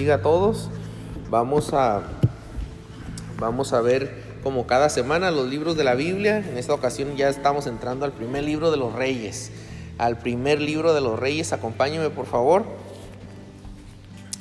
bendiga a todos. Vamos a, vamos a ver como cada semana los libros de la Biblia. En esta ocasión ya estamos entrando al primer libro de los reyes. Al primer libro de los reyes, acompáñeme por favor.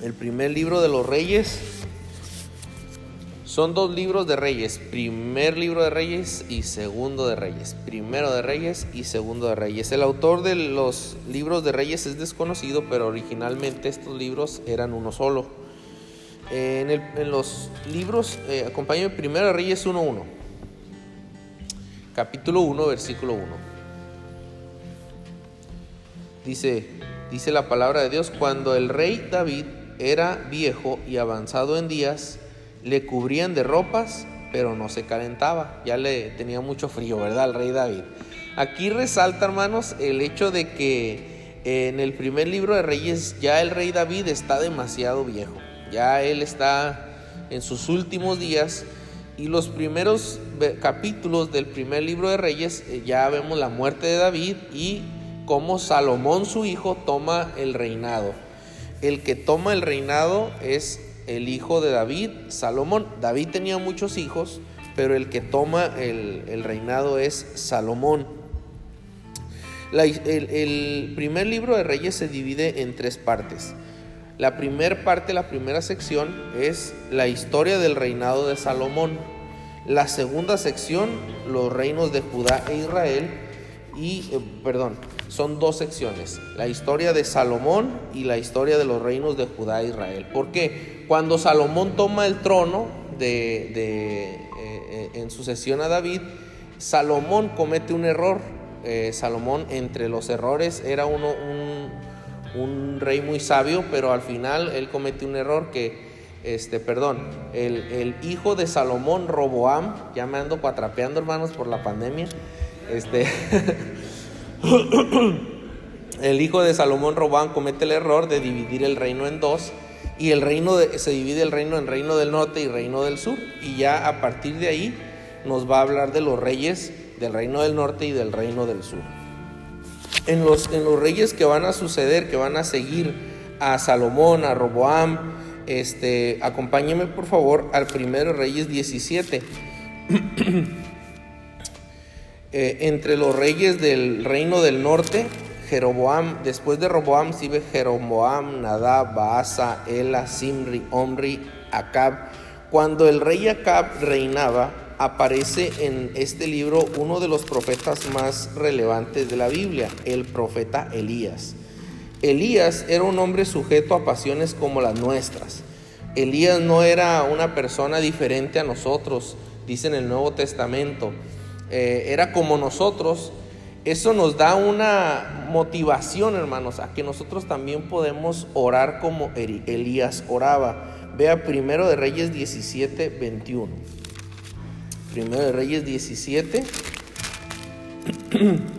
El primer libro de los reyes son dos libros de reyes, primer libro de reyes y segundo de reyes, primero de reyes y segundo de reyes. El autor de los libros de reyes es desconocido, pero originalmente estos libros eran uno solo. En, los libros, eh, acompáñame primero de reyes 1.1, capítulo 1, versículo 1. Dice, dice la palabra de Dios, cuando el rey David era viejo y avanzado en días, le cubrían de ropas, pero no se calentaba. Ya le tenía mucho frío, ¿verdad? Al rey David. Aquí resalta, hermanos, el hecho de que en el primer libro de Reyes ya el rey David está demasiado viejo. Ya él está en sus últimos días y los primeros capítulos del primer libro de Reyes eh, ya vemos la muerte de David y cómo Salomón su hijo toma el reinado. El que toma el reinado es el hijo de David, Salomón. David tenía muchos hijos, pero el que toma el, reinado es Salomón. el, primer libro de Reyes se divide en tres partes. La primera parte, la primera sección es la historia del reinado de Salomón. La segunda sección, los reinos de Judá e Israel. Y, eh, perdón, son dos secciones, la historia de Salomón y la historia de los reinos de Judá e Israel. ¿Por qué? Cuando Salomón toma el trono de, eh, eh, en sucesión a David, Salomón comete un error. Eh, Salomón entre los errores era uno, un, rey muy sabio, pero al final él comete un error que, este, perdón, el, hijo de Salomón, Roboam, ya me ando cuatrapeando hermanos por la pandemia, este, el hijo de Salomón, Roboam, comete el error de dividir el reino en dos y el reino se divide el reino en reino del norte y reino del sur y ya a partir de ahí nos va a hablar de los reyes del reino del norte y del reino del sur. En los, en los reyes que van a suceder, que van a seguir a Salomón, a Roboam, este, acompáñeme por favor al primero Reyes 17. Eh, entre los reyes del reino del norte Jeroboam, después de Roboam sigue Jeroboam, Nadab, Baasa, Ela, Simri, Omri, Acab. Cuando el rey Acab reinaba, aparece en este libro uno de los profetas más relevantes de la Biblia, el profeta Elías. Elías era un hombre sujeto a pasiones como las nuestras. Elías no era una persona diferente a nosotros, dice en el Nuevo Testamento. Eh, era como nosotros, eso nos da una motivación, hermanos, a que nosotros también podemos orar como Elías oraba. Vea primero de Reyes 17, 21. Primero de Reyes 17.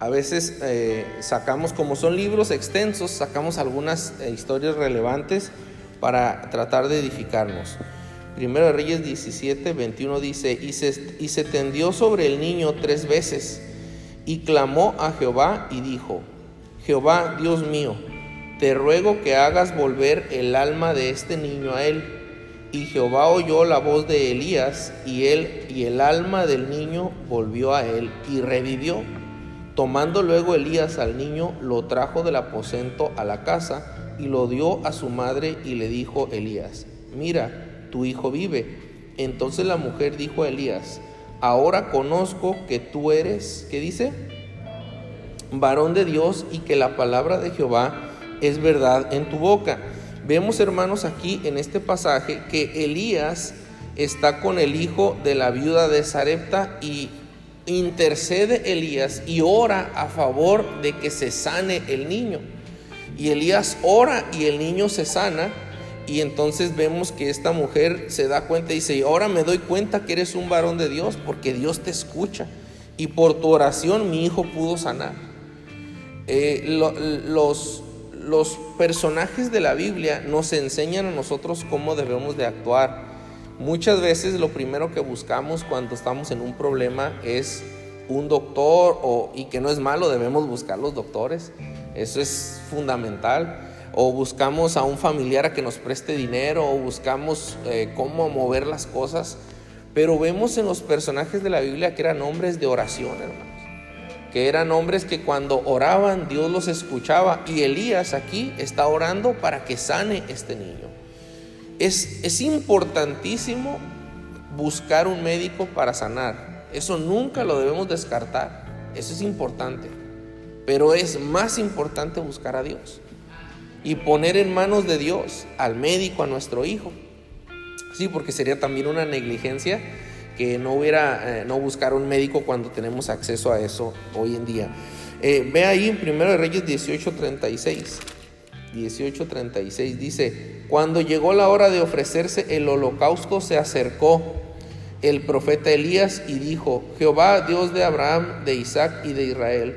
A veces eh, sacamos, como son libros extensos, sacamos algunas eh, historias relevantes para tratar de edificarnos. Primero Reyes 17, 21 dice, y se, y se tendió sobre el niño tres veces y clamó a Jehová y dijo, Jehová Dios mío, te ruego que hagas volver el alma de este niño a él. Y Jehová oyó la voz de Elías y él y el alma del niño volvió a él y revivió. Tomando luego Elías al niño, lo trajo del aposento a la casa y lo dio a su madre y le dijo Elías, mira, tu hijo vive. Entonces la mujer dijo a Elías, ahora conozco que tú eres, ¿qué dice? Varón de Dios y que la palabra de Jehová es verdad en tu boca. Vemos hermanos aquí en este pasaje que Elías está con el hijo de la viuda de Sarepta y intercede Elías y ora a favor de que se sane el niño. Y Elías ora y el niño se sana y entonces vemos que esta mujer se da cuenta y dice, ahora me doy cuenta que eres un varón de Dios porque Dios te escucha. Y por tu oración mi hijo pudo sanar. Eh, los, los personajes de la Biblia nos enseñan a nosotros cómo debemos de actuar. Muchas veces lo primero que buscamos cuando estamos en un problema es un doctor o, y que no es malo, debemos buscar los doctores. Eso es fundamental o buscamos a un familiar a que nos preste dinero, o buscamos eh, cómo mover las cosas. Pero vemos en los personajes de la Biblia que eran hombres de oración, hermanos. Que eran hombres que cuando oraban Dios los escuchaba. Y Elías aquí está orando para que sane este niño. Es, es importantísimo buscar un médico para sanar. Eso nunca lo debemos descartar. Eso es importante. Pero es más importante buscar a Dios y poner en manos de Dios al médico, a nuestro hijo. Sí, porque sería también una negligencia que no hubiera, eh, no buscar un médico cuando tenemos acceso a eso hoy en día. Eh, ve ahí en 1 Reyes 18:36. 18:36 dice, cuando llegó la hora de ofrecerse el holocausto se acercó el profeta Elías y dijo, Jehová, Dios de Abraham, de Isaac y de Israel,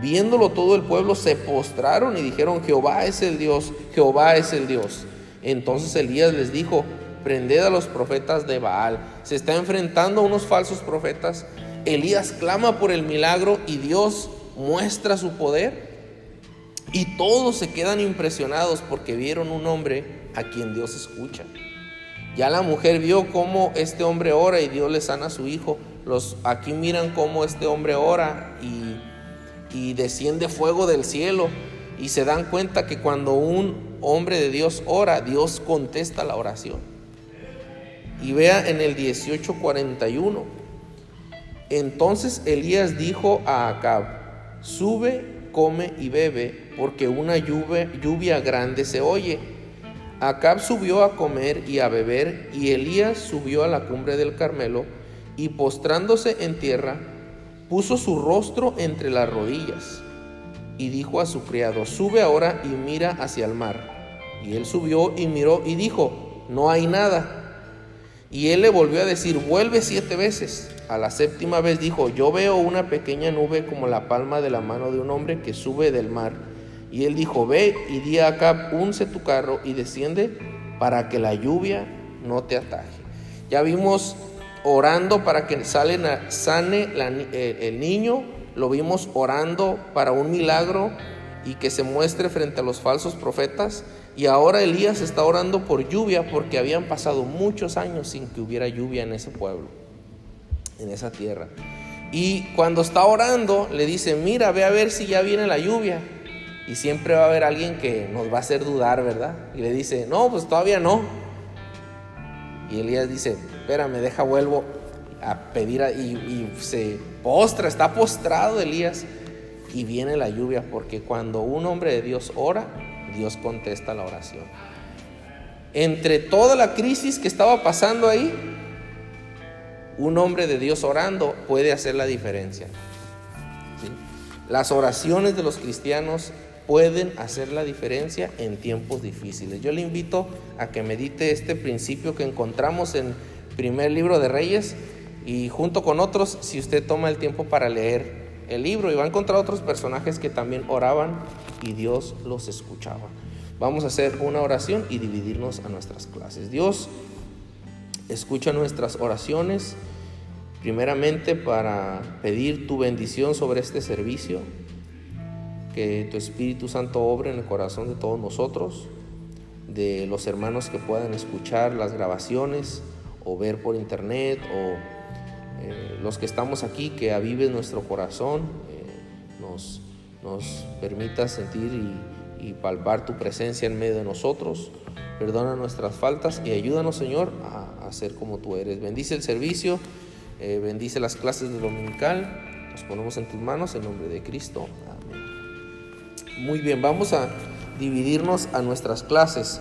Viéndolo todo el pueblo se postraron y dijeron, Jehová es el Dios, Jehová es el Dios. Entonces Elías les dijo, prended a los profetas de Baal. Se está enfrentando a unos falsos profetas. Elías clama por el milagro y Dios muestra su poder. Y todos se quedan impresionados porque vieron un hombre a quien Dios escucha. Ya la mujer vio cómo este hombre ora y Dios le sana a su hijo. Los aquí miran cómo este hombre ora y y desciende fuego del cielo y se dan cuenta que cuando un hombre de Dios ora, Dios contesta la oración. Y vea en el 18:41. Entonces Elías dijo a Acab, sube, come y bebe, porque una lluvia, grande se oye. Acab subió a comer y a beber, y Elías subió a la cumbre del Carmelo, y postrándose en tierra, puso su rostro entre las rodillas y dijo a su criado, sube ahora y mira hacia el mar. Y él subió y miró y dijo, no hay nada. Y él le volvió a decir, vuelve siete veces. A la séptima vez dijo, yo veo una pequeña nube como la palma de la mano de un hombre que sube del mar. Y él dijo, ve y di a Acab, unce tu carro y desciende para que la lluvia no te ataje. Ya vimos orando para que sane el niño, lo vimos orando para un milagro y que se muestre frente a los falsos profetas. Y ahora Elías está orando por lluvia porque habían pasado muchos años sin que hubiera lluvia en ese pueblo, en esa tierra. Y cuando está orando, le dice, mira, ve a ver si ya viene la lluvia. Y siempre va a haber alguien que nos va a hacer dudar, ¿verdad? Y le dice, no, pues todavía no. Y Elías dice, espérame, deja, vuelvo a pedir y, se postra, está postrado Elías y viene la lluvia porque cuando un hombre de Dios ora, Dios contesta la oración. Entre toda la crisis que estaba pasando ahí, un hombre de Dios orando puede hacer la diferencia. Las oraciones de los cristianos pueden hacer la diferencia en tiempos difíciles. Yo le invito a que medite este principio que encontramos en primer libro de Reyes y junto con otros, si usted toma el tiempo para leer el libro y va a encontrar otros personajes que también oraban y Dios los escuchaba. Vamos a hacer una oración y dividirnos a nuestras clases. Dios escucha nuestras oraciones primeramente para pedir tu bendición sobre este servicio, que tu Espíritu Santo obre en el corazón de todos nosotros, de los hermanos que puedan escuchar las grabaciones, o ver por internet o eh, los que estamos aquí, que avive nuestro corazón, eh, nos, nos permita sentir y, palpar tu presencia en medio de nosotros. Perdona nuestras faltas y ayúdanos, Señor, a, a ser como tú eres. Bendice el servicio, eh, bendice las clases de dominical. Nos ponemos en tus manos en nombre de Cristo. Amén. Muy bien, vamos a dividirnos a nuestras clases.